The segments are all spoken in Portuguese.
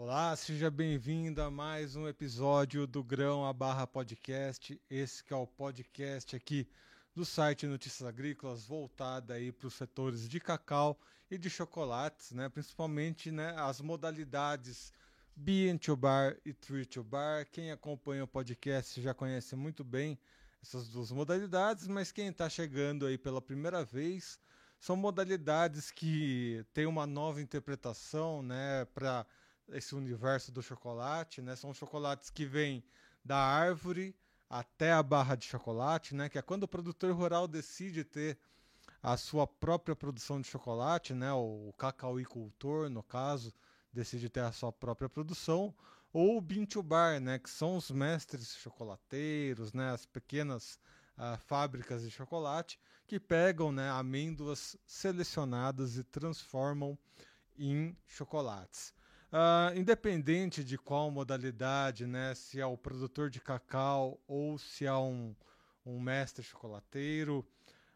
Olá, seja bem-vindo a mais um episódio do Grão a Barra Podcast. Esse que é o podcast aqui do site Notícias Agrícolas, voltada aí para os setores de cacau e de chocolates, né? Principalmente, né, as modalidades Bean to Bar e Tree to Bar. Quem acompanha o podcast já conhece muito bem essas duas modalidades, mas quem está chegando aí pela primeira vez são modalidades que têm uma nova interpretação, né, para esse universo do chocolate, né? São chocolates que vêm da árvore até a barra de chocolate, né? Que é quando o produtor rural decide ter a sua própria produção de chocolate, né? O cacauicultor, no caso, decide ter a sua própria produção, ou o bean to bar, né? Que são os mestres chocolateiros, né? As pequenas uh, fábricas de chocolate que pegam, né? Amêndoas selecionadas e transformam em chocolates. Uh, independente de qual modalidade, né, se é o produtor de cacau ou se é um, um mestre chocolateiro,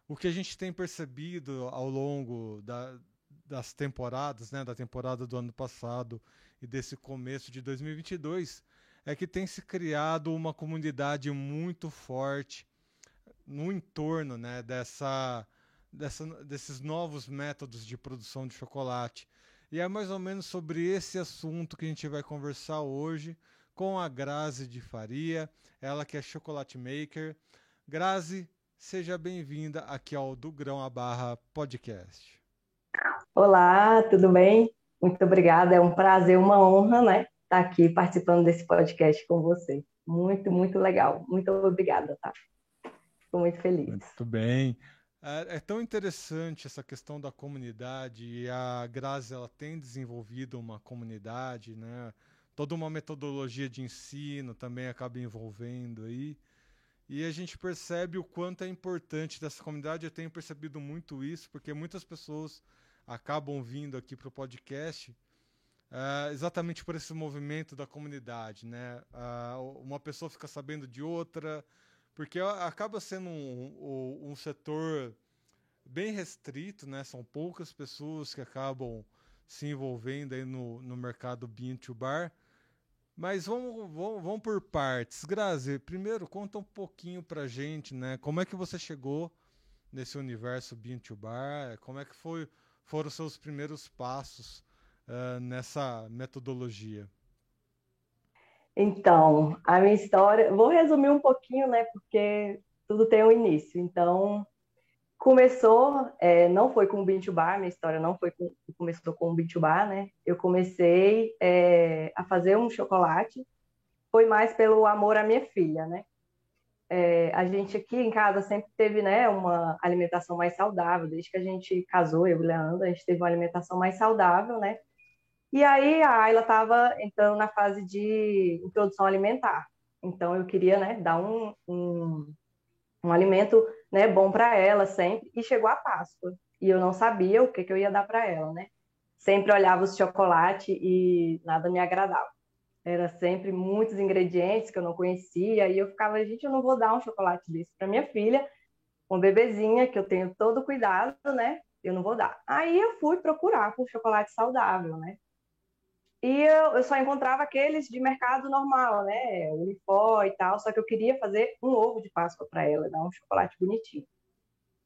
o que a gente tem percebido ao longo da, das temporadas, né, da temporada do ano passado e desse começo de 2022, é que tem se criado uma comunidade muito forte no entorno né, dessa, dessa, desses novos métodos de produção de chocolate e é mais ou menos sobre esse assunto que a gente vai conversar hoje com a Grazi de Faria, ela que é chocolate maker. Grazi, seja bem-vinda aqui ao Do Grão a Barra Podcast. Olá, tudo bem? Muito obrigada, é um prazer, uma honra, né, estar aqui participando desse podcast com você. Muito, muito legal. Muito obrigada, tá? Fico muito feliz. Muito bem. É, é, tão interessante essa questão da comunidade e a Grazi ela tem desenvolvido uma comunidade, né? Toda uma metodologia de ensino também acaba envolvendo aí. E a gente percebe o quanto é importante dessa comunidade. Eu tenho percebido muito isso, porque muitas pessoas acabam vindo aqui para o podcast uh, exatamente por esse movimento da comunidade, né? Uh, uma pessoa fica sabendo de outra, porque acaba sendo um, um, setor bem restrito, né? São poucas pessoas que acabam se envolvendo aí no, no mercado bean to bar. Mas vamos, vamos, vamos por partes. Grazi, primeiro conta um pouquinho pra gente, né? Como é que você chegou nesse universo bean to bar? Como é que foi, foram os seus primeiros passos uh, nessa metodologia? Então, a minha história, vou resumir um pouquinho, né? Porque tudo tem um início. Então, começou, é, não foi com o Bintu Bar, minha história não foi com, começou com o Bintu Bar, né? Eu comecei é, a fazer um chocolate, foi mais pelo amor à minha filha, né? É, a gente aqui em casa sempre teve, né, uma alimentação mais saudável, desde que a gente casou, eu e o Leandro, a gente teve uma alimentação mais saudável, né? E aí a Ayla estava entrando na fase de introdução alimentar. Então eu queria, né, dar um, um, um alimento, né, bom para ela sempre. E chegou a Páscoa e eu não sabia o que, que eu ia dar para ela, né? Sempre olhava os chocolate e nada me agradava. Era sempre muitos ingredientes que eu não conhecia e eu ficava, gente, eu não vou dar um chocolate desse para minha filha, uma bebezinha que eu tenho todo cuidado, né? Eu não vou dar. Aí eu fui procurar por chocolate saudável, né? E eu, eu, só encontrava aqueles de mercado normal, né? Unipó e tal, só que eu queria fazer um ovo de Páscoa para ela, dar um chocolate bonitinho.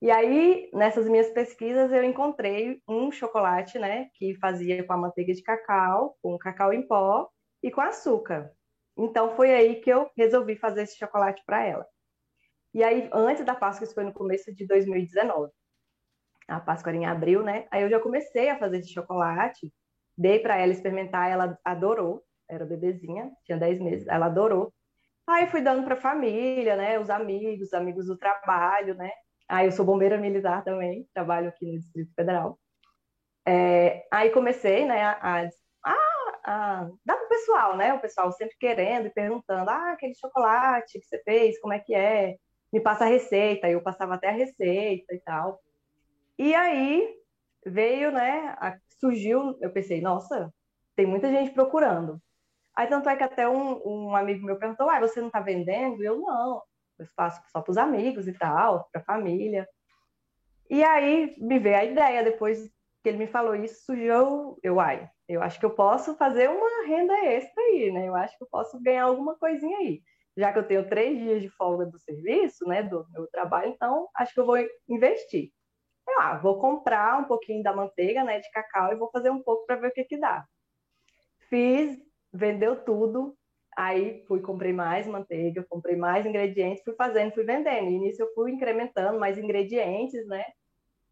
E aí, nessas minhas pesquisas, eu encontrei um chocolate, né, que fazia com a manteiga de cacau, com cacau em pó e com açúcar. Então, foi aí que eu resolvi fazer esse chocolate para ela. E aí, antes da Páscoa, isso foi no começo de 2019. A Páscoa era em abril, né? Aí eu já comecei a fazer esse chocolate Dei para ela experimentar, ela adorou. Era bebezinha, tinha 10 meses, ela adorou. Aí fui dando para a família, né, os amigos, amigos do trabalho, né. Aí eu sou bombeira militar também, trabalho aqui no Distrito Federal. É, aí comecei, né, a, a, a dar para o pessoal, né, o pessoal sempre querendo e perguntando, ah, aquele chocolate que você fez, como é que é? Me passa a receita, eu passava até a receita e tal. E aí veio, né, a, surgiu, eu pensei, nossa, tem muita gente procurando. Aí tanto é que até um, um amigo meu perguntou, ah, você não está vendendo? Eu, não, eu faço só para os amigos e tal, para a família. E aí me veio a ideia, depois que ele me falou isso, surgiu, eu, ai, eu acho que eu posso fazer uma renda extra aí, né? Eu acho que eu posso ganhar alguma coisinha aí. Já que eu tenho três dias de folga do serviço, né, do meu trabalho, então acho que eu vou investir. Eu, vou comprar um pouquinho da manteiga, né, de cacau e vou fazer um pouco para ver o que que dá. Fiz, vendeu tudo, aí fui, comprei mais manteiga, comprei mais ingredientes, fui fazendo, fui vendendo. E nisso eu fui incrementando mais ingredientes, né,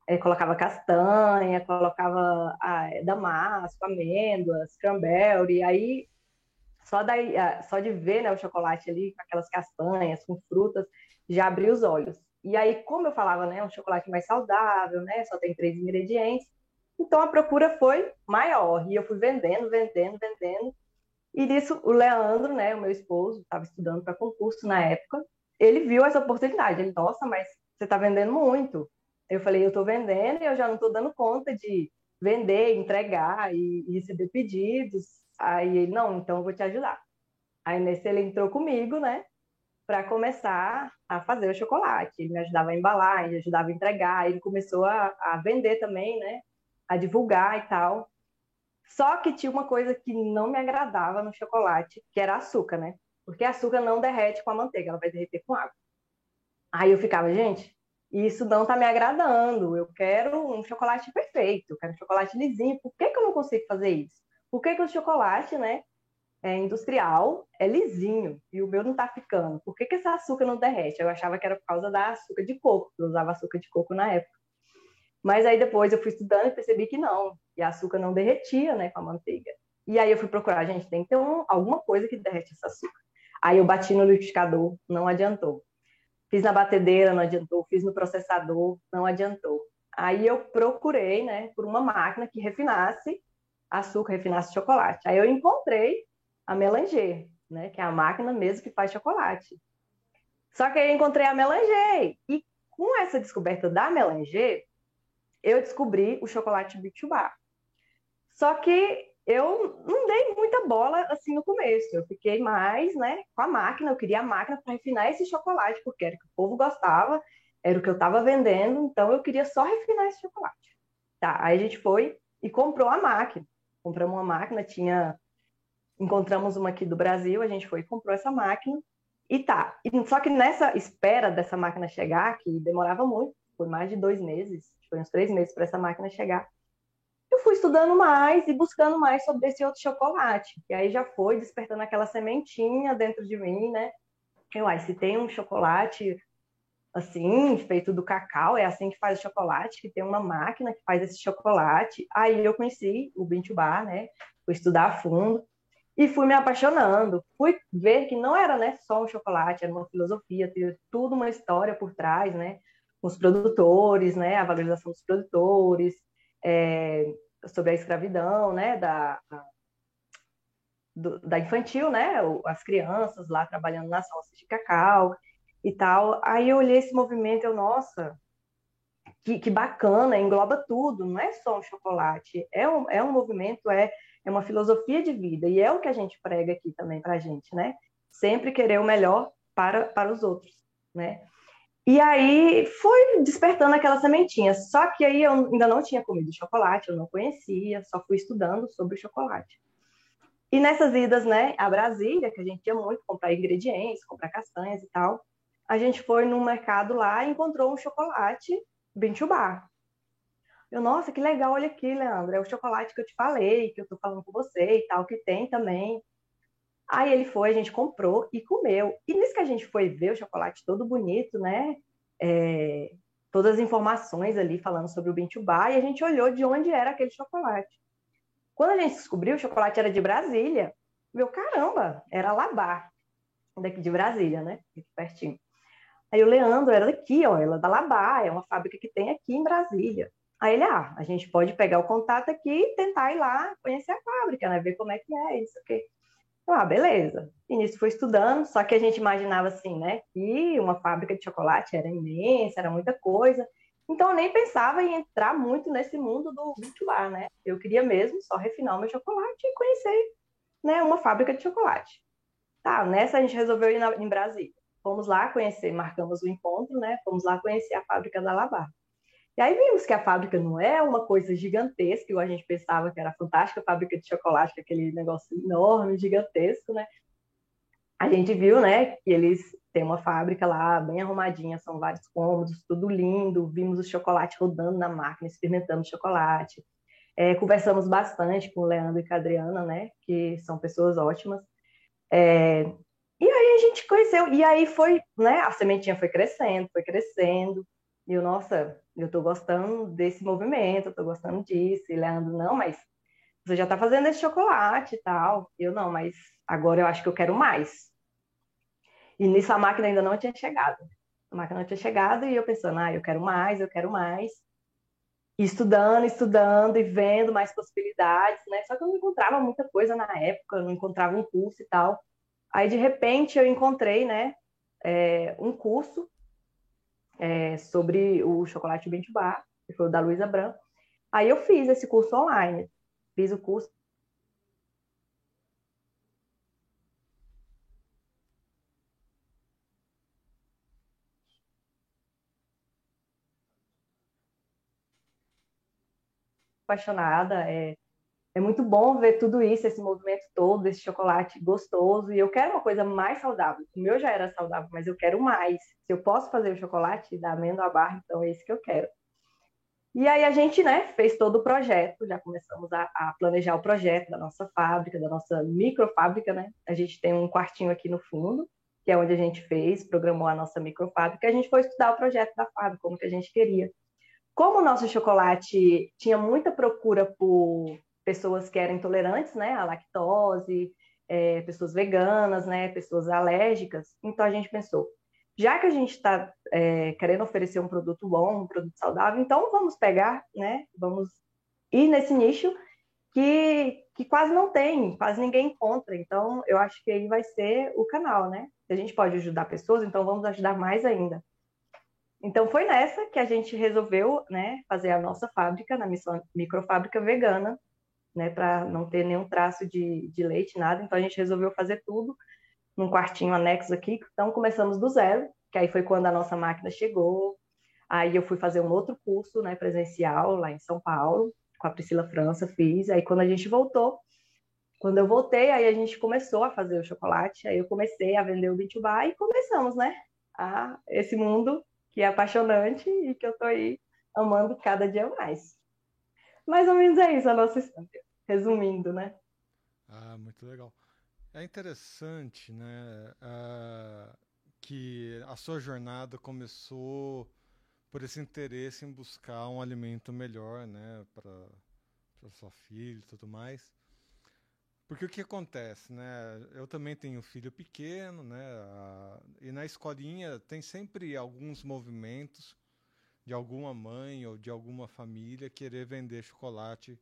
é, colocava castanha, colocava ah, damasco, amêndoas, cranberry, aí só, daí, ah, só de ver né, o chocolate ali com aquelas castanhas, com frutas, já abri os olhos. E aí, como eu falava, né, um chocolate mais saudável, né, só tem três ingredientes, então a procura foi maior e eu fui vendendo, vendendo, vendendo. E nisso o Leandro, né, o meu esposo, estava estudando para concurso na época, ele viu essa oportunidade. Ele, nossa, mas você está vendendo muito. Eu falei, eu estou vendendo e eu já não estou dando conta de vender, entregar e, e receber pedidos. Aí ele, não, então eu vou te ajudar. Aí nesse ele entrou comigo, né, para começar a fazer o chocolate. Ele me ajudava a embalar, ele ajudava a entregar, ele começou a, a vender também, né, a divulgar e tal. Só que tinha uma coisa que não me agradava no chocolate, que era açúcar, né? Porque açúcar não derrete com a manteiga, ela vai derreter com água. Aí eu ficava, gente, isso não está me agradando. Eu quero um chocolate perfeito, eu quero um chocolate lisinho. Por que, que eu não consigo fazer isso? Por que, que o chocolate, né, é industrial, é lisinho e o meu não está ficando? Por que, que esse açúcar não derrete? Eu achava que era por causa da açúcar de coco, eu usava açúcar de coco na época. Mas aí depois eu fui estudando e percebi que não, e açúcar não derretia, né, com a manteiga. E aí eu fui procurar, gente, tem que ter um, alguma coisa que derrete esse açúcar. Aí eu bati no liquidificador, não adiantou. Fiz na batedeira, não adiantou. Fiz no processador, não adiantou. Aí eu procurei, né, por uma máquina que refinasse açúcar, refinasse chocolate. Aí eu encontrei a Melanger, né, que é a máquina mesmo que faz chocolate. Só que aí eu encontrei a Melanger. E com essa descoberta da Melanger, eu descobri o chocolate Bitubá. Só que eu não dei muita bola assim no começo. Eu fiquei mais, né, com a máquina. Eu queria a máquina para refinar esse chocolate, porque era o que o povo gostava, era o que eu estava vendendo, então eu queria só refinar esse chocolate. Tá, aí a gente foi e comprou a máquina. Compramos uma máquina, tinha encontramos uma aqui do Brasil, a gente foi e comprou essa máquina. E tá. Só que nessa espera dessa máquina chegar, que demorava muito, foi mais de dois meses, foi uns três meses para essa máquina chegar eu fui estudando mais e buscando mais sobre esse outro chocolate. E aí já foi despertando aquela sementinha dentro de mim, né? Eu, ai, se tem um chocolate assim, feito do cacau, é assim que faz o chocolate, que tem uma máquina que faz esse chocolate. Aí eu conheci o Bintubá, né? Fui estudar a fundo e fui me apaixonando. Fui ver que não era né, só um chocolate, era uma filosofia, tinha tudo uma história por trás, né? Os produtores, né? A valorização dos produtores, é, sobre a escravidão, né, da, do, da infantil, né, as crianças lá trabalhando nas roças de cacau e tal. Aí eu olhei esse movimento, eu, nossa, que, que bacana, engloba tudo, não é só um chocolate, é um, é um movimento, é, é uma filosofia de vida, e é o que a gente prega aqui também para a gente, né? Sempre querer o melhor para, para os outros, né? E aí foi despertando aquela sementinha. Só que aí eu ainda não tinha comido chocolate, eu não conhecia, só fui estudando sobre chocolate. E nessas idas, né, a Brasília, que a gente ia muito comprar ingredientes, comprar castanhas e tal, a gente foi no mercado lá e encontrou um chocolate Bintubá. Eu, nossa, que legal, olha aqui, Leandro, é o chocolate que eu te falei, que eu tô falando com você e tal, que tem também. Aí ele foi, a gente comprou e comeu. E nisso que a gente foi ver o chocolate todo bonito, né? É, todas as informações ali falando sobre o Bintubá, e a gente olhou de onde era aquele chocolate. Quando a gente descobriu, o chocolate era de Brasília. Meu caramba, era Labar, daqui de Brasília, né? Aqui pertinho. Aí o Leandro era daqui, ó, ela é da Labar, é uma fábrica que tem aqui em Brasília. Aí ele, ah, a gente pode pegar o contato aqui e tentar ir lá conhecer a fábrica, né? Ver como é que é isso aqui. Ah, beleza. Início foi estudando, só que a gente imaginava assim, né? Que uma fábrica de chocolate era imensa, era muita coisa. Então eu nem pensava em entrar muito nesse mundo do virtual, né? Eu queria mesmo só refinar o meu chocolate e conhecer, né, uma fábrica de chocolate. Tá, nessa a gente resolveu ir na, em Brasília. Fomos lá conhecer, marcamos o encontro, né? Fomos lá conhecer a fábrica da Labar. E aí vimos que a fábrica não é uma coisa gigantesca, igual a gente pensava que era fantástica, a fábrica de chocolate, aquele negócio enorme, gigantesco, né? A gente viu, né, que eles têm uma fábrica lá bem arrumadinha, são vários cômodos, tudo lindo, vimos o chocolate rodando na máquina, experimentando chocolate. É, conversamos bastante com o Leandro e com a Adriana, né, que são pessoas ótimas. É, e aí a gente conheceu, e aí foi, né, a sementinha foi crescendo, foi crescendo, e eu, nossa, eu tô gostando desse movimento, eu tô gostando disso. E Leandro, não, mas você já tá fazendo esse chocolate e tal. Eu, não, mas agora eu acho que eu quero mais. E nisso a máquina ainda não tinha chegado. A máquina não tinha chegado e eu pensando, ah, eu quero mais, eu quero mais. E estudando, estudando e vendo mais possibilidades, né? Só que eu não encontrava muita coisa na época, não encontrava um curso e tal. Aí, de repente, eu encontrei, né, é, um curso é, sobre o chocolate Bint Bar, que foi o da Luísa Branco. Aí eu fiz esse curso online, fiz o curso apaixonada. É, é muito bom ver tudo isso, esse movimento todo, esse chocolate gostoso. E eu quero uma coisa mais saudável. O meu já era saudável, mas eu quero mais. Se eu posso fazer o chocolate da amêndoa barra, então é isso que eu quero. E aí a gente, né, fez todo o projeto, já começamos a, a, planejar o projeto da nossa fábrica, da nossa microfábrica, né? A gente tem um quartinho aqui no fundo, que é onde a gente fez, programou a nossa microfábrica, a gente foi estudar o projeto da fábrica, como que a gente queria. Como o nosso chocolate tinha muita procura por pessoas que eram intolerantes, né, à lactose, é, pessoas veganas, né, pessoas alérgicas. Então a gente pensou, já que a gente está é, querendo oferecer um produto bom, um produto saudável, então vamos pegar, né, vamos ir nesse nicho que, que quase não tem, quase ninguém encontra. Então eu acho que aí vai ser o canal, né? Se a gente pode ajudar pessoas, então vamos ajudar mais ainda. Então foi nessa que a gente resolveu, né, fazer a nossa fábrica, na microfábrica vegana, né, para não ter nenhum traço de, de leite, nada. Então a gente resolveu fazer tudo num quartinho anexo aqui. Então começamos do zero, que aí foi quando a nossa máquina chegou. Aí eu fui fazer um outro curso, né, presencial lá em São Paulo, com a Priscila França, fiz. Aí quando a gente voltou, quando eu voltei, aí a gente começou a fazer o chocolate. Aí eu comecei a vender o Bitubá e começamos, né, a esse mundo que é apaixonante e que eu tô aí amando cada dia mais. Mais ou menos é isso a nossa história, resumindo, né? Ah, muito legal. É interessante, né, uh, que a sua jornada começou por esse interesse em buscar um alimento melhor, né, para sua filha e tudo mais. Porque o que acontece, né? Eu também tenho filho pequeno, né? E na escolinha tem sempre alguns movimentos de alguma mãe ou de alguma família querer vender chocolate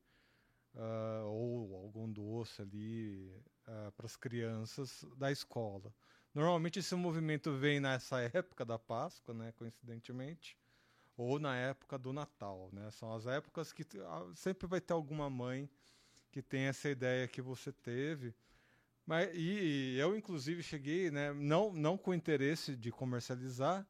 uh, ou algum doce ali uh, para as crianças da escola. Normalmente esse movimento vem nessa época da Páscoa, né, coincidentemente, ou na época do Natal, né? São as épocas que uh, sempre vai ter alguma mãe que tem essa ideia que você teve. Mas, e, e eu, inclusive, cheguei, né, não, não com interesse de comercializar,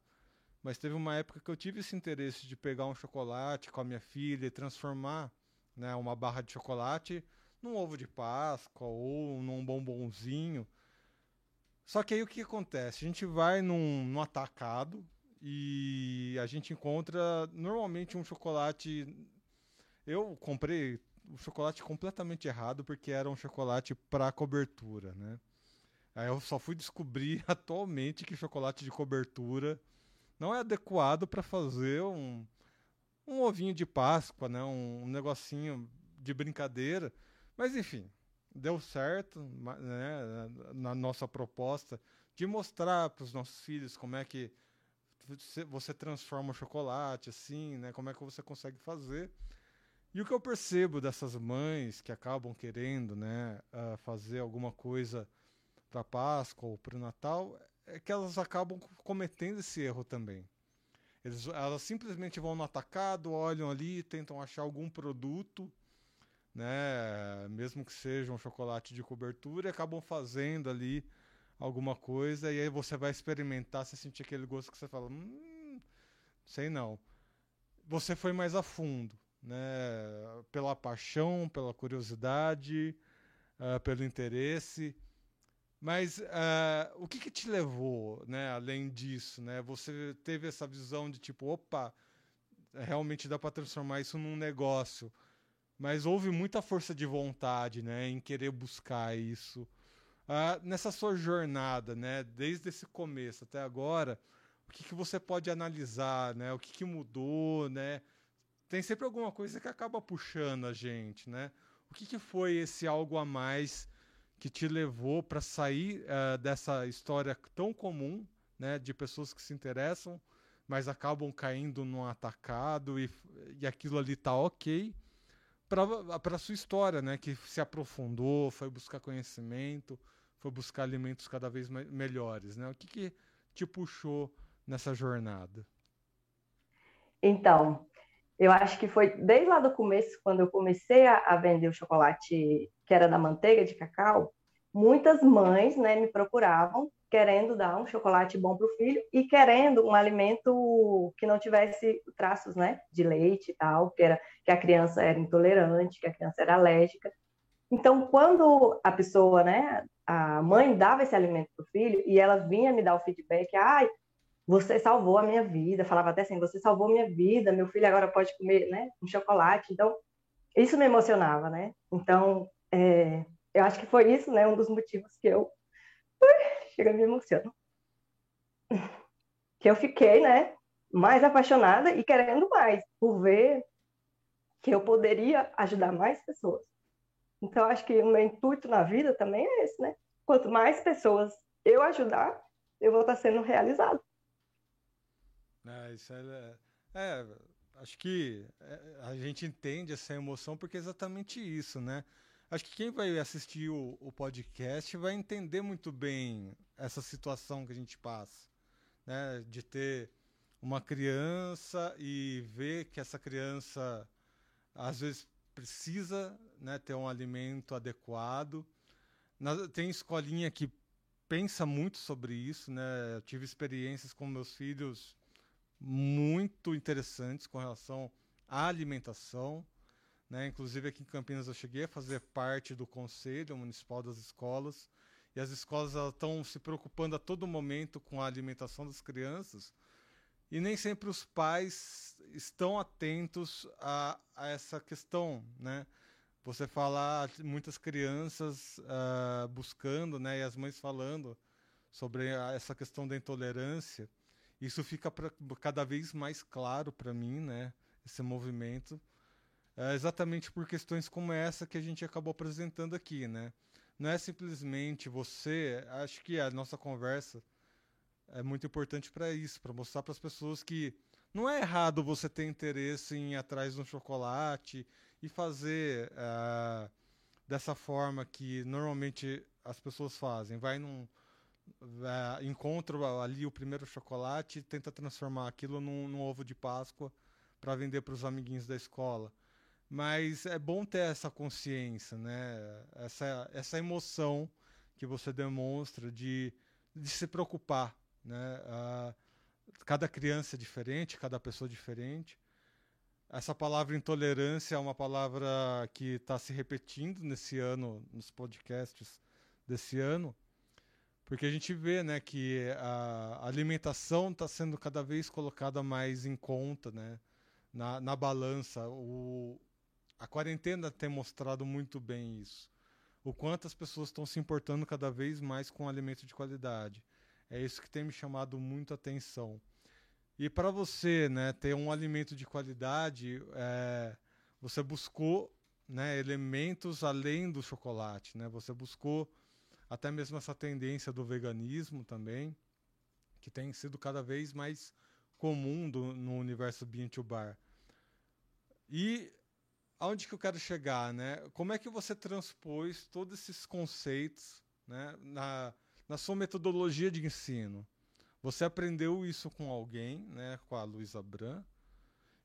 mas teve uma época que eu tive esse interesse de pegar um chocolate com a minha filha e transformar né, uma barra de chocolate num ovo de Páscoa ou num bombonzinho. Só que aí o que acontece? A gente vai num, num atacado e a gente encontra normalmente um chocolate. Eu comprei o chocolate completamente errado porque era um chocolate para cobertura, né? Aí eu só fui descobrir atualmente que chocolate de cobertura não é adequado para fazer um, um ovinho de Páscoa, né? Um, um, negocinho de brincadeira. Mas enfim, deu certo né? na nossa proposta de mostrar para os nossos filhos como é que você transforma o chocolate, assim, né? Como é que você consegue fazer. E o que eu percebo dessas mães que acabam querendo, né, uh, fazer alguma coisa para Páscoa ou para o Natal é que elas acabam cometendo esse erro também. Eles, elas simplesmente vão no atacado, olham ali, tentam achar algum produto, né, mesmo que seja um chocolate de cobertura, e acabam fazendo ali alguma coisa, e aí você vai experimentar, você sentir aquele gosto que você fala, hum, sei não. você foi mais a fundo, né? Pela paixão, pela curiosidade, uh, pelo interesse. Mas uh, o que, que, te levou, né? Além disso, né? Você teve essa visão de tipo, opa, realmente dá para transformar isso num negócio. Mas houve muita força de vontade, né? Em querer buscar isso. Uh, nessa sua jornada, né? Desde esse começo até agora, o que, que você pode analisar, né? O que, que mudou, né? Tem sempre alguma coisa que acaba puxando a gente, né? O que, que foi esse algo a mais que te levou para sair uh, dessa história tão comum, né? De pessoas que se interessam, mas acabam caindo num atacado e, e aquilo ali tá ok para a sua história, né? Que se aprofundou, foi buscar conhecimento, foi buscar alimentos cada vez melhores, né? O que, que te puxou nessa jornada? Então, eu acho que foi desde lá do começo, quando eu comecei a, a vender o chocolate que era da manteiga de cacau, muitas mães né, me procuravam querendo dar um chocolate bom para o filho e querendo um alimento que não tivesse traços né, de leite e tal, que, era, que a criança era intolerante, que a criança era alérgica. Então, quando a pessoa, né, a mãe dava esse alimento para o filho e ela vinha me dar o feedback, ai, você salvou a minha vida, falava até assim, você salvou minha vida, meu filho agora pode comer, né, um chocolate. Então, isso me emocionava, né? Então, é, eu acho que foi isso, né, um dos motivos que eu chega a me emociono. Que eu fiquei, né, mais apaixonada e querendo mais, por ver que eu poderia ajudar mais pessoas. Então, acho que o meu intuito na vida também é esse, né? Quanto mais pessoas eu ajudar, eu vou estar sendo realizado. É, isso é, é acho que é, a gente entende essa emoção porque é exatamente isso, né? Acho que quem vai assistir o, o, podcast vai entender muito bem essa situação que a gente passa, né? De ter uma criança e ver que essa criança às vezes precisa né, ter um alimento adequado. Na, tem escolinha que pensa muito sobre isso, né? Eu tive experiências com meus filhos muito interessantes com relação à alimentação. Né? Inclusive aqui em Campinas eu cheguei a fazer parte do Conselho Municipal das Escolas e as escolas estão se preocupando a todo momento com a alimentação das crianças e nem sempre os pais estão atentos a, a essa questão, né? Você falar muitas crianças uh, buscando, né, e as mães falando sobre a, essa questão da intolerância isso fica pra, cada vez mais claro para mim, né? Esse movimento. É exatamente por questões como essa que a gente acabou apresentando aqui, né? Não é simplesmente você. Acho que a nossa conversa é muito importante para isso, para mostrar para as pessoas que não é errado você ter interesse em ir atrás de um chocolate e fazer uh, dessa forma que normalmente as pessoas fazem. Vai num, é, encontra ali o primeiro chocolate e tenta transformar aquilo num, num ovo de Páscoa para vender para os amiguinhos da escola. Mas é bom ter essa consciência, né? Essa, essa emoção que você demonstra de, de se preocupar, né? Cada criança é diferente, cada pessoa é diferente. Essa palavra intolerância é uma palavra que está se repetindo nesse ano, nos podcasts desse ano. Porque a gente vê né, que a alimentação está sendo cada vez colocada mais em conta, né, na, na balança. O, a quarentena tem mostrado muito bem isso. O quanto as pessoas estão se importando cada vez mais com alimento de qualidade. É isso que tem me chamado muito a atenção. E para você né, ter um alimento de qualidade, é, você buscou né, elementos além do chocolate. Né? Você buscou até mesmo essa tendência do veganismo também, que tem sido cada vez mais comum do, no universo bean to bar. E aonde que eu quero chegar, né? Como é que você transpôs todos esses conceitos, né, na, na sua metodologia de ensino? Você aprendeu isso com alguém, né, com a Luísa Bran,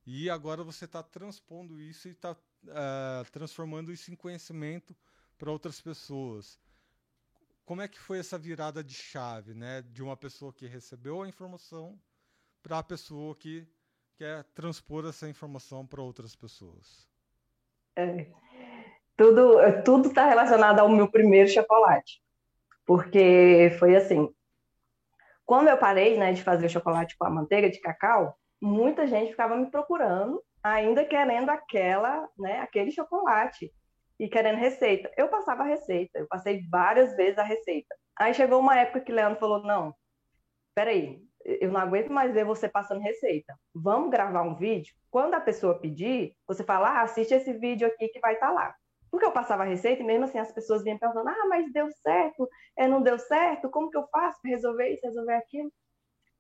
e agora você está transpondo isso e está uh, eh, transformando isso em conhecimento para outras pessoas como é que foi essa virada de chave, né? De uma pessoa que recebeu a informação para a pessoa que quer transpor essa informação para outras pessoas. É. Tudo tudo está relacionado ao meu primeiro chocolate, porque foi assim. Quando eu parei, né, de fazer chocolate com a manteiga de cacau, muita gente ficava me procurando, ainda querendo aquela, né, aquele chocolate e querendo receita. Eu passava a receita, eu passei várias vezes a receita. Aí chegou uma época que Leandro falou: não, peraí, eu não aguento mais ver você passando receita. Vamos gravar um vídeo? Quando a pessoa pedir, você fala: ah, assiste esse vídeo aqui que vai estar tá lá. Porque eu passava a receita e mesmo assim as pessoas vinham perguntando: ah, mas deu certo? É, não deu certo? Como que eu faço para resolver isso, resolver aquilo?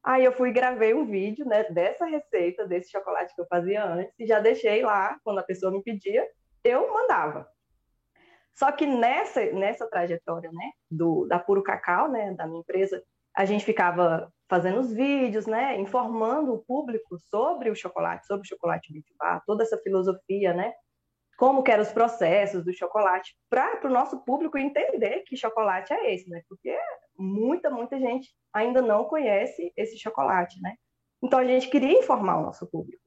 Aí eu fui e gravei um vídeo né, dessa receita, desse chocolate que eu fazia antes, e já deixei lá, quando a pessoa me pedia, eu mandava. Só que nessa, nessa trajetória, né, do, da Puro Cacau, né, da minha empresa, a gente ficava fazendo os vídeos, né, informando o público sobre o chocolate, sobre o chocolate Bitbar, toda essa filosofia, né, como que eram os processos do chocolate, para o nosso público entender que chocolate é esse, né, porque muita, muita gente ainda não conhece esse chocolate, né. Então a gente queria informar o nosso público.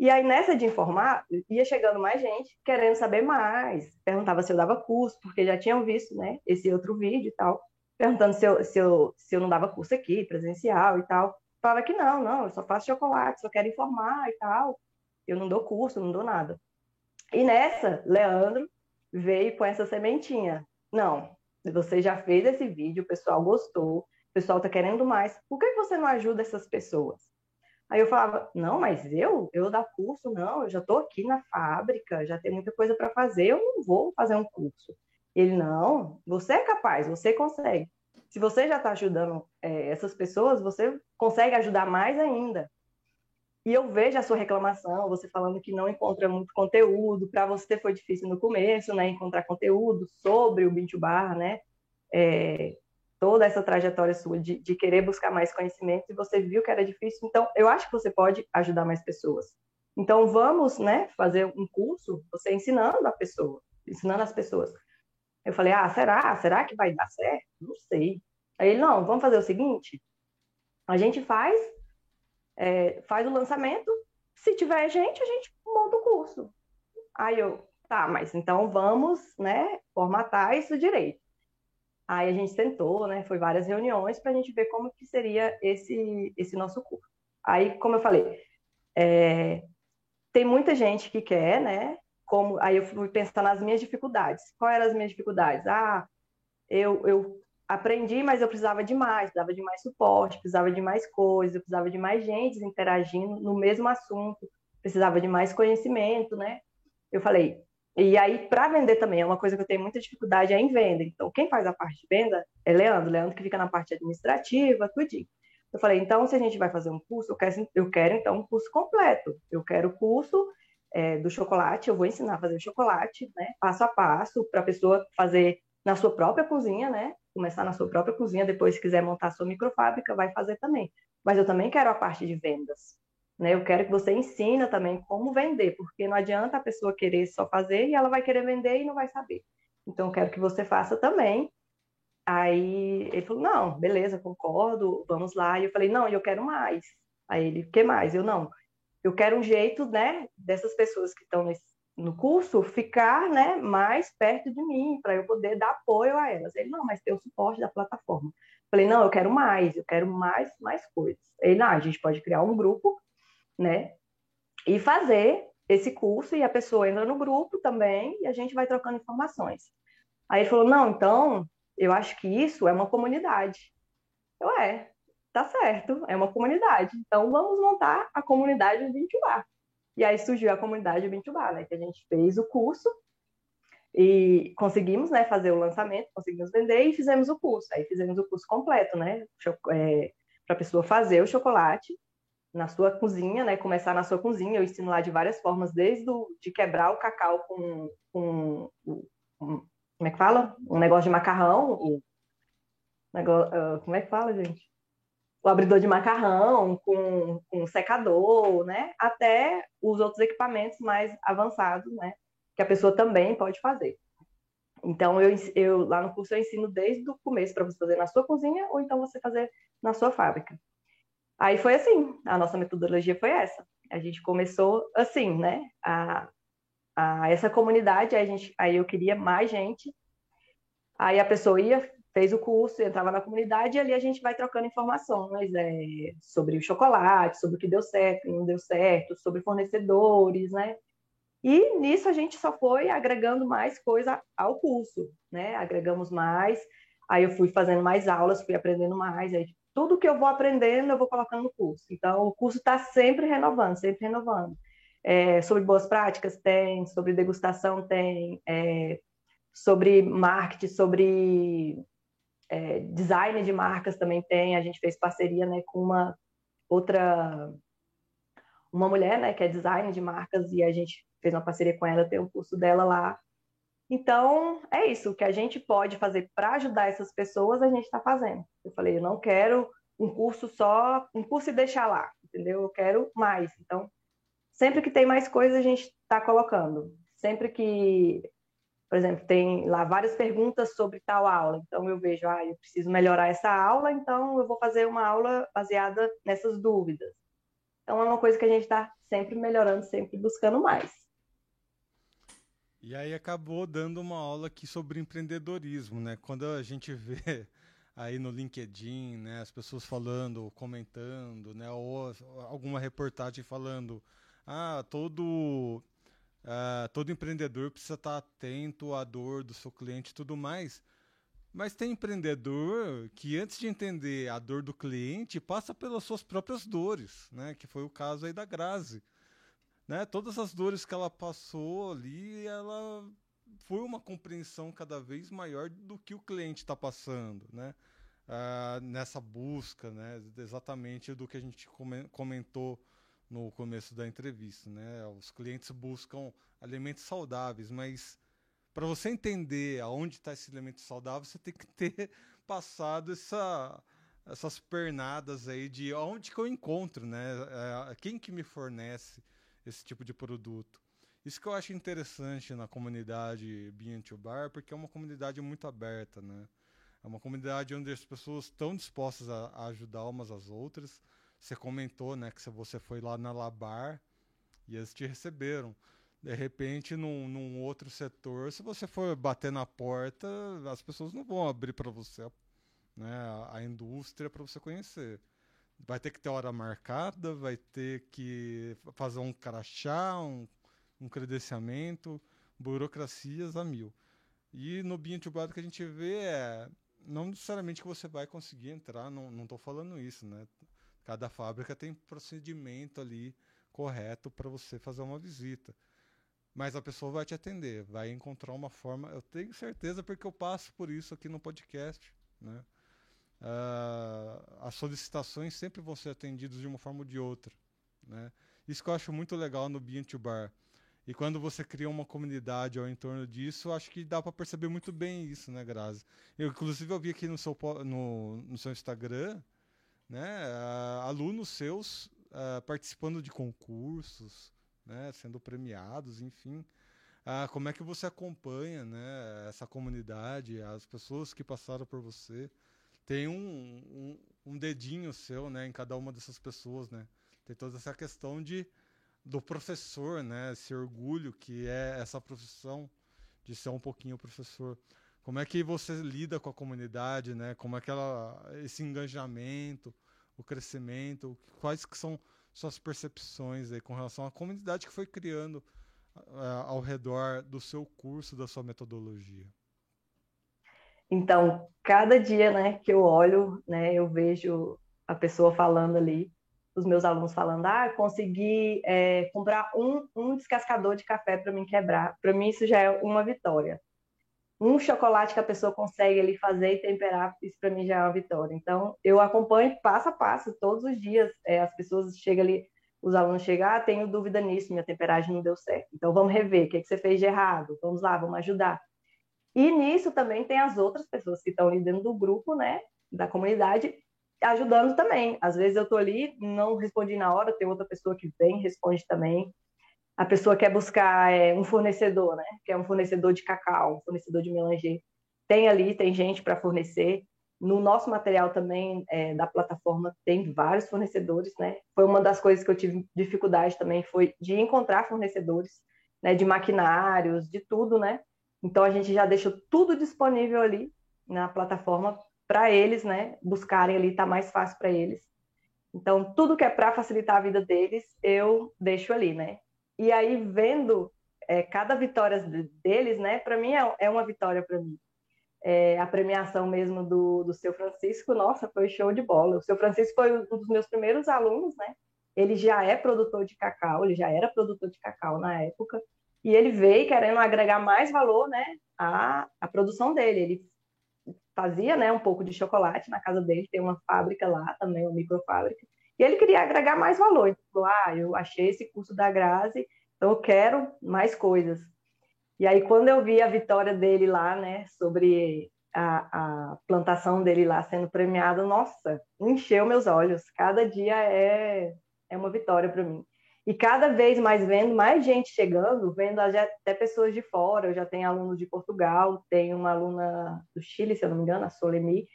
E aí, nessa de informar, ia chegando mais gente querendo saber mais. Perguntava se eu dava curso, porque já tinham visto né, esse outro vídeo e tal. Perguntando se eu, se, eu, se eu não dava curso aqui, presencial e tal. Falava que não, não, eu só faço chocolate, só quero informar e tal. Eu não dou curso, não dou nada. E nessa, Leandro veio com essa sementinha. Não, você já fez esse vídeo, o pessoal gostou, o pessoal está querendo mais. Por que você não ajuda essas pessoas? Aí eu falava, não, mas eu, eu dar curso, não, eu já estou aqui na fábrica, já tem muita coisa para fazer, eu não vou fazer um curso. Ele, não, você é capaz, você consegue. Se você já está ajudando é, essas pessoas, você consegue ajudar mais ainda. E eu vejo a sua reclamação, você falando que não encontra muito conteúdo, para você foi difícil no começo, né, encontrar conteúdo sobre o Bintu Bar, né, é, toda essa trajetória sua de, de, querer buscar mais conhecimento e você viu que era difícil, então eu acho que você pode ajudar mais pessoas. Então vamos, né, fazer um curso, você ensinando a pessoa, ensinando as pessoas. Eu falei, ah, será? Será que vai dar certo? Não sei. Aí ele, não, vamos fazer o seguinte, a gente faz, é, faz o lançamento, se tiver gente, a gente monta o curso. Aí eu, tá, mas então vamos, né, formatar isso direito. Aí a gente sentou, né? Foi várias reuniões para a gente ver como que seria esse, esse nosso curso. Aí, como eu falei, é, tem muita gente que quer, né? Como, aí eu fui pensar nas minhas dificuldades. Quais eram as minhas dificuldades? Ah, eu, eu aprendi, mas eu precisava de mais, precisava de mais suporte, precisava de mais coisas, precisava de mais gente interagindo no mesmo assunto, precisava de mais conhecimento, né? Eu falei, e aí, para vender também, é uma coisa que eu tenho muita dificuldade é em venda. Então, quem faz a parte de venda é Leandro. Leandro que fica na parte administrativa, tudinho. Eu falei, então, se a gente vai fazer um curso, eu quero, eu quero então, um curso completo. Eu quero o curso é, do chocolate, eu vou ensinar a fazer o chocolate, né, passo a passo, para a pessoa fazer na sua própria cozinha, né, começar na sua própria cozinha, depois, se quiser montar a sua microfábrica, vai fazer também. Mas eu também quero a parte de vendas. Né? Eu quero que você ensina também como vender, porque não adianta a pessoa querer só fazer e ela vai querer vender e não vai saber. Então, eu quero que você faça também. Aí ele falou: não, beleza, concordo, vamos lá. E eu falei: não, eu quero mais. Aí ele: o que mais? Eu não. Eu quero um jeito, né, dessas pessoas que estão no curso ficar, né, mais perto de mim, para eu poder dar apoio a elas. Ele: não, mas tem o suporte da plataforma. Falei: não, eu quero mais, eu quero mais, mais coisas. Ele: não, a gente pode criar um grupo né? E fazer esse curso e a pessoa entra no grupo também e a gente vai trocando informações. Aí ele falou: não, então eu acho que isso é uma comunidade. Eu é, tá certo, é uma comunidade. Então vamos montar a comunidade do Bintubá. E aí surgiu a comunidade do Bintubá, né? Que a gente fez o curso e conseguimos, né, fazer o lançamento, conseguimos vender e fizemos o curso. Aí fizemos o curso completo, né? É, para a pessoa fazer o chocolate na sua cozinha, né? Começar na sua cozinha. Eu ensino lá de várias formas, desde o, de quebrar o cacau com, com, com como é que fala? Um negócio de macarrão. O, negócio, uh, como é que fala, gente? O abridor de macarrão com, com secador, né? Até os outros equipamentos mais avançados, né? Que a pessoa também pode fazer. Então, eu, eu lá no curso eu ensino desde o começo para você fazer na sua cozinha ou então você fazer na sua fábrica. Aí foi assim, a nossa metodologia foi essa. A gente começou assim, né? A, a essa comunidade, a gente, aí eu queria mais gente. Aí a pessoa ia, fez o curso, entrava na comunidade e ali a gente vai trocando informações é, sobre o chocolate, sobre o que deu certo, não deu certo, sobre fornecedores, né? E nisso a gente só foi agregando mais coisa ao curso, né? Agregamos mais, aí eu fui fazendo mais aulas, fui aprendendo mais, aí tudo que eu vou aprendendo eu vou colocando no curso. Então o curso está sempre renovando, sempre renovando. É, sobre boas práticas tem, sobre degustação tem, é, sobre marketing, sobre é, design de marcas também tem. A gente fez parceria né, com uma outra uma mulher, né, que é design de marcas e a gente fez uma parceria com ela, tem um curso dela lá. Então, é isso, o que a gente pode fazer para ajudar essas pessoas, a gente está fazendo. Eu falei, eu não quero um curso só, um curso e deixar lá, entendeu? Eu quero mais. Então, sempre que tem mais coisa, a gente está colocando. Sempre que, por exemplo, tem lá várias perguntas sobre tal aula, então eu vejo, ah, eu preciso melhorar essa aula, então eu vou fazer uma aula baseada nessas dúvidas. Então, é uma coisa que a gente está sempre melhorando, sempre buscando mais. E aí acabou dando uma aula aqui sobre empreendedorismo, né? Quando a gente vê aí no LinkedIn, né, as pessoas falando, comentando, né, ou alguma reportagem falando, ah, todo uh, todo empreendedor precisa estar atento à dor do seu cliente e tudo mais. Mas tem empreendedor que antes de entender a dor do cliente passa pelas suas próprias dores, né? Que foi o caso aí da Grazi né, todas as dores que ela passou ali, ela foi uma compreensão cada vez maior do que o cliente está passando, né? Ah, nessa busca, né? Exatamente do que a gente comentou no começo da entrevista, né? Os clientes buscam alimentos saudáveis, mas para você entender aonde está esse alimento saudável, você tem que ter passado essa, essas pernadas aí de onde que eu encontro, né? É, quem que me fornece esse tipo de produto. Isso que eu acho interessante na comunidade Bean to Bar, porque é uma comunidade muito aberta, né? É uma comunidade onde as pessoas estão dispostas a, ajudar umas às outras. Você comentou, né, que você foi lá na Labar e eles te receberam. De repente, num, num outro setor, se você for bater na porta, as pessoas não vão abrir para você né, a indústria para você conhecer vai ter que ter hora marcada, vai ter que fazer um crachá, um, um credenciamento, burocracias a mil. E no Bean Tubado que a gente vê é não necessariamente que você vai conseguir entrar, não estou falando isso, né? Cada fábrica tem procedimento ali correto para você fazer uma visita. Mas a pessoa vai te atender, vai encontrar uma forma. Eu tenho certeza porque eu passo por isso aqui no podcast, né? Uh, as solicitações sempre vão ser atendidas de uma forma ou de outra. Né? Isso que eu acho muito legal no Bean to Bar. E quando você cria uma comunidade ao entorno disso, acho que dá para perceber muito bem isso, né, Grazi? Eu, inclusive, eu vi aqui no seu, no, no seu Instagram, né, uh, alunos seus uh, participando de concursos, né, sendo premiados, enfim. Uh, como é que você acompanha né, essa comunidade, as pessoas que passaram por você? Tem um, um, um, dedinho seu, né, em cada uma dessas pessoas, né? Tem toda essa questão de do professor, né, esse orgulho que é essa profissão de ser um pouquinho professor. Como é que você lida com a comunidade, né? Como é que ela, esse engajamento, o crescimento, quais que são suas percepções aí com relação à comunidade que foi criando uh, ao redor do seu curso, da sua metodologia? Então, cada dia, né, que eu olho, né, eu vejo a pessoa falando ali, os meus alunos falando, ah, consegui é, comprar um, um descascador de café para mim quebrar. Para mim isso já é uma vitória. Um chocolate que a pessoa consegue ali fazer e temperar, isso para mim já é uma vitória. Então, eu acompanho passo a passo, todos os dias, é, as pessoas chegam ali, os alunos chegam, ah, tenho dúvida nisso, minha temperagem não deu certo. Então, vamos rever, o que, é que você fez de errado? Vamos lá, vamos ajudar. E nisso também tem as outras pessoas que estão ali dentro do grupo, né, da comunidade, ajudando também. Às vezes eu estou ali, não respondi na hora, tem outra pessoa que vem, responde também. A pessoa quer buscar é, um fornecedor, né, que é um fornecedor de cacau, um fornecedor de melanger. Tem ali, tem gente para fornecer. No nosso material também é, da plataforma tem vários fornecedores, né? Foi uma das coisas que eu tive dificuldade também foi de encontrar fornecedores, né? De maquinários, de tudo, né? Então a gente já deixou tudo disponível ali na plataforma para eles, né? Buscarem ali, tá mais fácil para eles. Então tudo que é para facilitar a vida deles, eu deixo ali, né? E aí vendo é, cada vitória deles, né? Para mim é, é uma vitória para mim é, a premiação mesmo do, do seu Francisco, nossa, foi show de bola. O seu Francisco foi um dos meus primeiros alunos, né? Ele já é produtor de cacau, ele já era produtor de cacau na época, e ele veio querendo agregar mais valor, né, à, à produção dele. Ele fazia, né, um pouco de chocolate na casa dele, tem uma fábrica lá também, uma microfábrica, e ele queria agregar mais valor. Ele falou, ah, eu achei esse curso da Grazi, então eu quero mais coisas. E aí, quando eu vi a vitória dele lá, né, sobre a, a plantação dele lá sendo premiado, nossa, encheu meus olhos. Cada dia é, é uma vitória para mim. E cada vez mais vendo mais gente chegando, vendo até pessoas de fora. Eu já tenho alunos de Portugal, tenho uma aluna do Chile, se eu não me engano, a Solemi.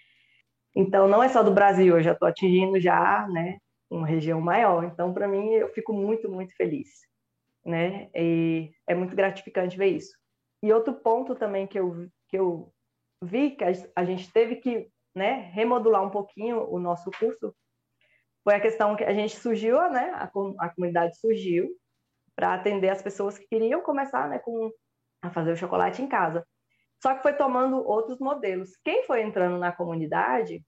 Então, não é só do Brasil, eu já estou atingindo já, né, uma região maior. Então, para mim, eu fico muito, muito feliz né? E é muito gratificante ver isso. E outro ponto também que eu, que eu vi que a gente teve que né, remodular um pouquinho o nosso curso foi a questão que a gente surgiu, né? A, a comunidade surgiu para atender as pessoas que queriam começar, né, com a fazer o chocolate em casa. Só que foi tomando outros modelos. Quem foi entrando na comunidade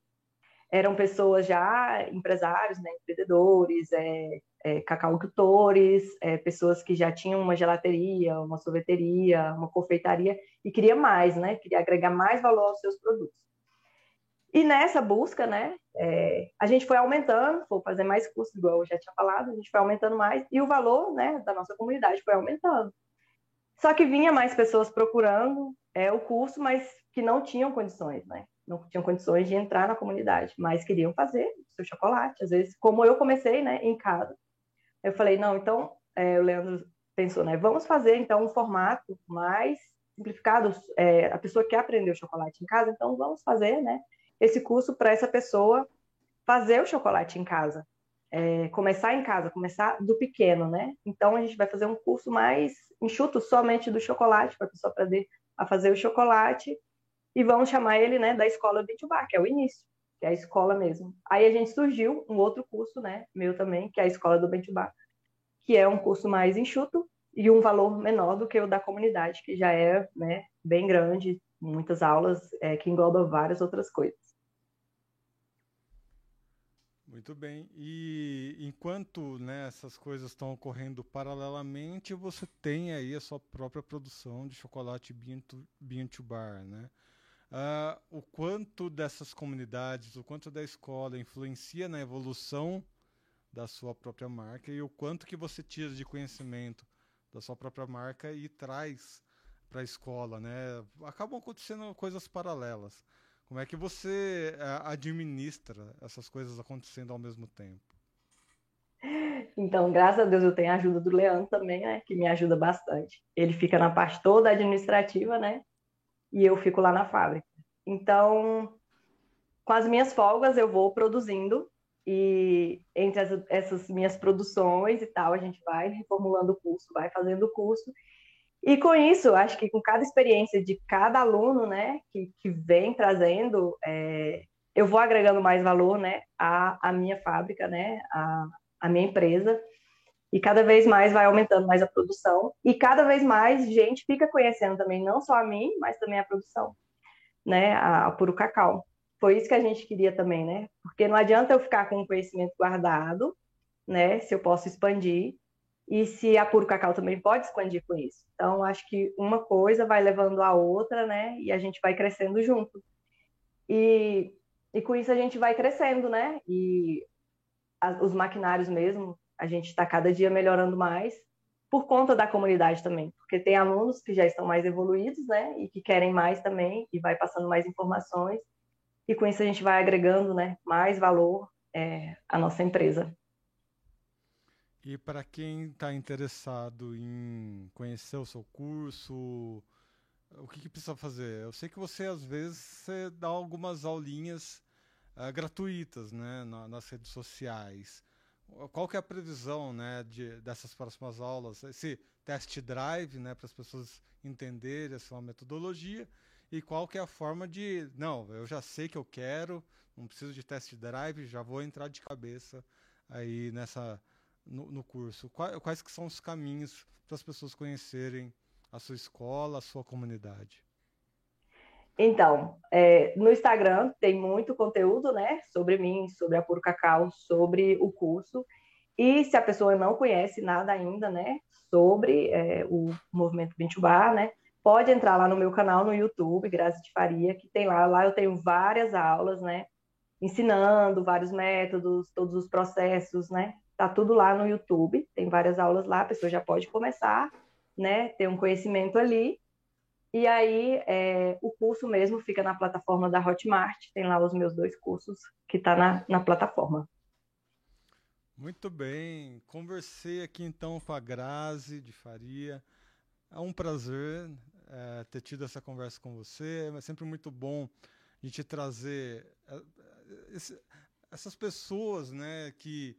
eram pessoas já empresários, né, empreendedores, é, é, cacaucultores, é, pessoas que já tinham uma gelateria, uma sorveteria, uma confeitaria e queria mais, né? Queria agregar mais valor aos seus produtos. E nessa busca, né, é, a gente foi aumentando, foi fazer mais cursos, igual eu já tinha falado, a gente foi aumentando mais e o valor, né, da nossa comunidade foi aumentando. Só que vinha mais pessoas procurando é, o curso, mas que não tinham condições, né? Não tinham condições de entrar na comunidade, mas queriam fazer seu chocolate. Às vezes, como eu comecei, né, em casa, eu falei, não, então, é, o Leandro pensou, né, vamos fazer, então, um formato mais simplificado. É, a pessoa quer aprender o chocolate em casa, então vamos fazer, né, esse curso para essa pessoa fazer o chocolate em casa. É, começar em casa, começar do pequeno, né? Então a gente vai fazer um curso mais enxuto somente do chocolate, para a pessoa aprender a fazer o chocolate, e vamos chamar ele, né, da escola Bitubá, que é o início que é a escola mesmo. Aí a gente surgiu um outro curso, né, meu também, que é a escola do Bentubá, que é um curso mais enxuto e um valor menor do que o da comunidade, que já é, né, bem grande, muitas aulas, é, que engloba várias outras coisas. Muito bem. E enquanto né, essas coisas estão ocorrendo paralelamente, você tem aí a sua própria produção de chocolate bean to bar, né? uh, o quanto dessas comunidades, o quanto da escola influencia na evolução da sua própria marca e o quanto que você tira de conhecimento da sua própria marca e traz para a escola, né? Acabam acontecendo coisas paralelas. Como é que você uh, administra essas coisas acontecendo ao mesmo tempo? Então, graças a Deus, eu tenho a ajuda do Leandro também, né? Que me ajuda bastante. Ele fica na parte toda administrativa, né? e eu fico lá na fábrica. Então, com as minhas folgas, eu vou produzindo e entre as, essas minhas produções e tal, a gente vai reformulando o curso, vai fazendo o curso. E com isso, acho que com cada experiência de cada aluno, né, que, que vem trazendo, é, eu vou agregando mais valor, né, à, à minha fábrica, né, à, à minha empresa. E cada vez mais vai aumentando mais a produção e cada vez mais gente fica conhecendo também não só a mim, mas também a produção, né, a, a Puro Cacau. Foi isso que a gente queria também, né? Porque não adianta eu ficar com o conhecimento guardado, né, se eu posso expandir e se a Puro Cacau também pode expandir com isso. Então, acho que uma coisa vai levando a outra, né, e a gente vai crescendo junto. E, e com isso a gente vai crescendo, né? E a, os maquinários mesmo, a gente está cada dia melhorando mais por conta da comunidade também, porque tem alunos que já estão mais evoluídos, né, e que querem mais também e vai passando mais informações e com isso a gente vai agregando, né, mais valor é, à nossa empresa. E para quem está interessado em conhecer o seu curso, o que, que, precisa fazer? Eu sei que você, às vezes, você dá algumas aulinhas uh, gratuitas né, na, nas redes sociais. Qual que é a previsão né, de, dessas próximas aulas? Esse test drive, né, para as pessoas entenderem essa metodologia, e qual que é a forma de, não, eu já sei que eu quero, não preciso de test drive, já vou entrar de cabeça aí nessa no, no curso. Quais, quais que são os caminhos para as pessoas conhecerem a sua escola, a sua comunidade? Então, é, no Instagram tem muito conteúdo, né, sobre mim, sobre a Puro Cacau, sobre o curso. E se a pessoa não conhece nada ainda, né, sobre é, o movimento Bintubar, né, pode entrar lá no meu canal no YouTube, Graça de Faria, que tem lá, lá eu tenho várias aulas, né, ensinando vários métodos, todos os processos, né, tá tudo lá no YouTube, tem várias aulas lá, a pessoa já pode começar, né, ter um conhecimento ali e aí, é, o curso mesmo fica na plataforma da Hotmart, tem lá os meus dois cursos que está na, na plataforma. Muito bem, conversei aqui então com a Grazi de Faria. É um prazer é, ter tido essa conversa com você. É sempre muito bom a gente trazer é, esse, essas pessoas, né, que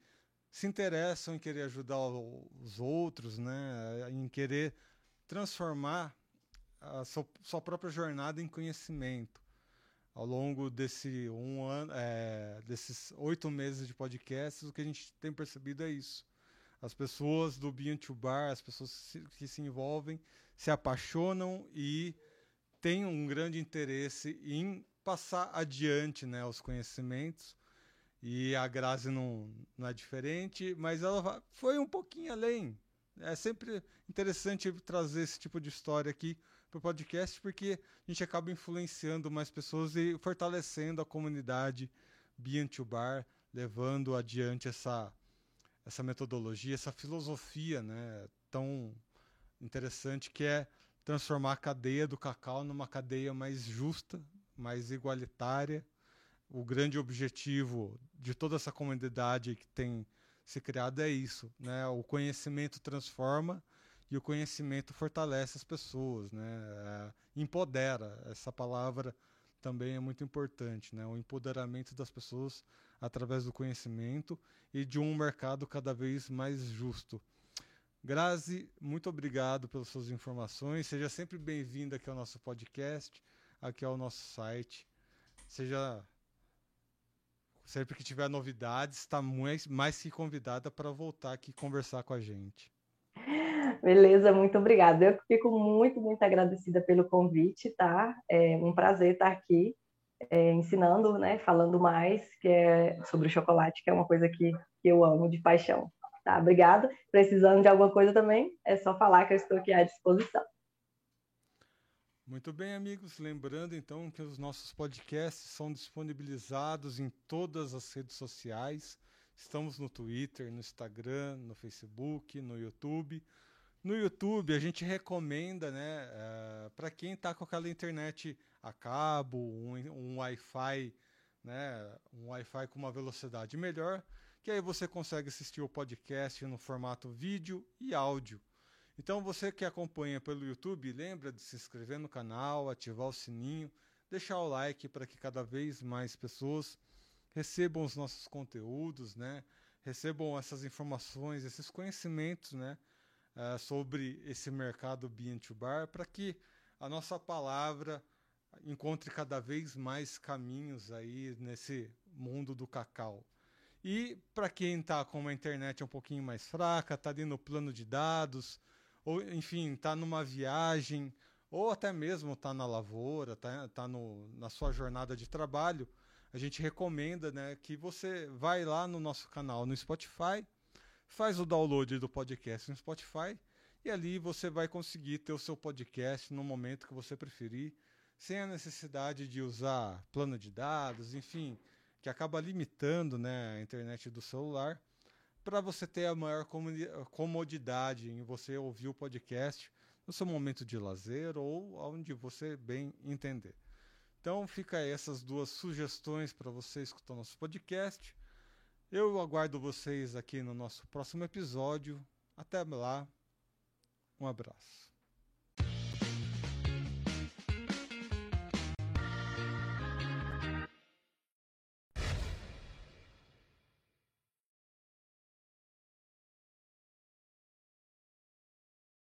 se interessam em querer ajudar os outros, né, em querer transformar a sua, sua própria jornada em conhecimento. Ao longo desse um ano, é, desses oito meses de podcasts, o que a gente tem percebido é isso. As pessoas do Bean Bar, as pessoas que se envolvem, se apaixonam e têm um grande interesse em passar adiante né, os conhecimentos. E a Grazi não, não é diferente, mas ela foi um pouquinho além. É sempre interessante trazer esse tipo de história aqui para o podcast, porque a gente acaba influenciando mais pessoas e fortalecendo a comunidade Bean Bar, levando adiante essa, essa metodologia, essa filosofia né, tão interessante que é transformar a cadeia do cacau numa cadeia mais justa, mais igualitária. O grande objetivo de toda essa comunidade que tem se criado é isso, né? O conhecimento transforma e o conhecimento fortalece as pessoas, né? É, empodera. Essa palavra também é muito importante, né? O empoderamento das pessoas através do conhecimento e de um mercado cada vez mais justo. Grazi, muito obrigado pelas suas informações. Seja sempre bem-vinda aqui ao nosso podcast, aqui ao nosso site. Seja sempre que tiver novidades, está mais, mais que convidada para voltar aqui conversar com a gente. Beleza, muito obrigada. Eu fico muito, muito agradecida pelo convite, tá? É um prazer estar aqui é, ensinando, né? Falando mais que é sobre o chocolate, que é uma coisa que, que eu amo de paixão. Tá? Obrigada. Precisando de alguma coisa também, é só falar que eu estou aqui à disposição. Muito bem, amigos. Lembrando então que os nossos podcasts são disponibilizados em todas as redes sociais. Estamos no Twitter, no Instagram, no Facebook, no YouTube. No YouTube, a gente recomenda, né, uh, eh, para quem está com aquela internet a cabo, um, um Wi-Fi, né, um Wi-Fi com uma velocidade melhor, que aí você consegue assistir o podcast no formato vídeo e áudio. Então, você que acompanha pelo YouTube, lembra de se inscrever no canal, ativar o sininho, deixar o like para que cada vez mais pessoas recebam os nossos conteúdos, né? Recebam essas informações, esses conhecimentos, né? uh, sobre esse mercado Bean to Bar para que a nossa palavra encontre cada vez mais caminhos aí nesse mundo do cacau. E para quem está com uma internet um pouquinho mais fraca, está ali no plano de dados, ou enfim, está numa viagem, ou até mesmo está na lavoura, está tá na sua jornada de trabalho, a gente recomenda né, que você vai lá no nosso canal no Spotify, faz o download do podcast no Spotify e ali você vai conseguir ter o seu podcast no momento que você preferir, sem a necessidade de usar plano de dados, enfim, que acaba limitando né, a internet do celular, para você ter a maior comodidade em você ouvir o podcast no seu momento de lazer ou onde você bem entender. Então fica aí essas duas sugestões para você escutar nosso podcast. Eu aguardo vocês aqui no nosso próximo episódio. Até lá. Um abraço.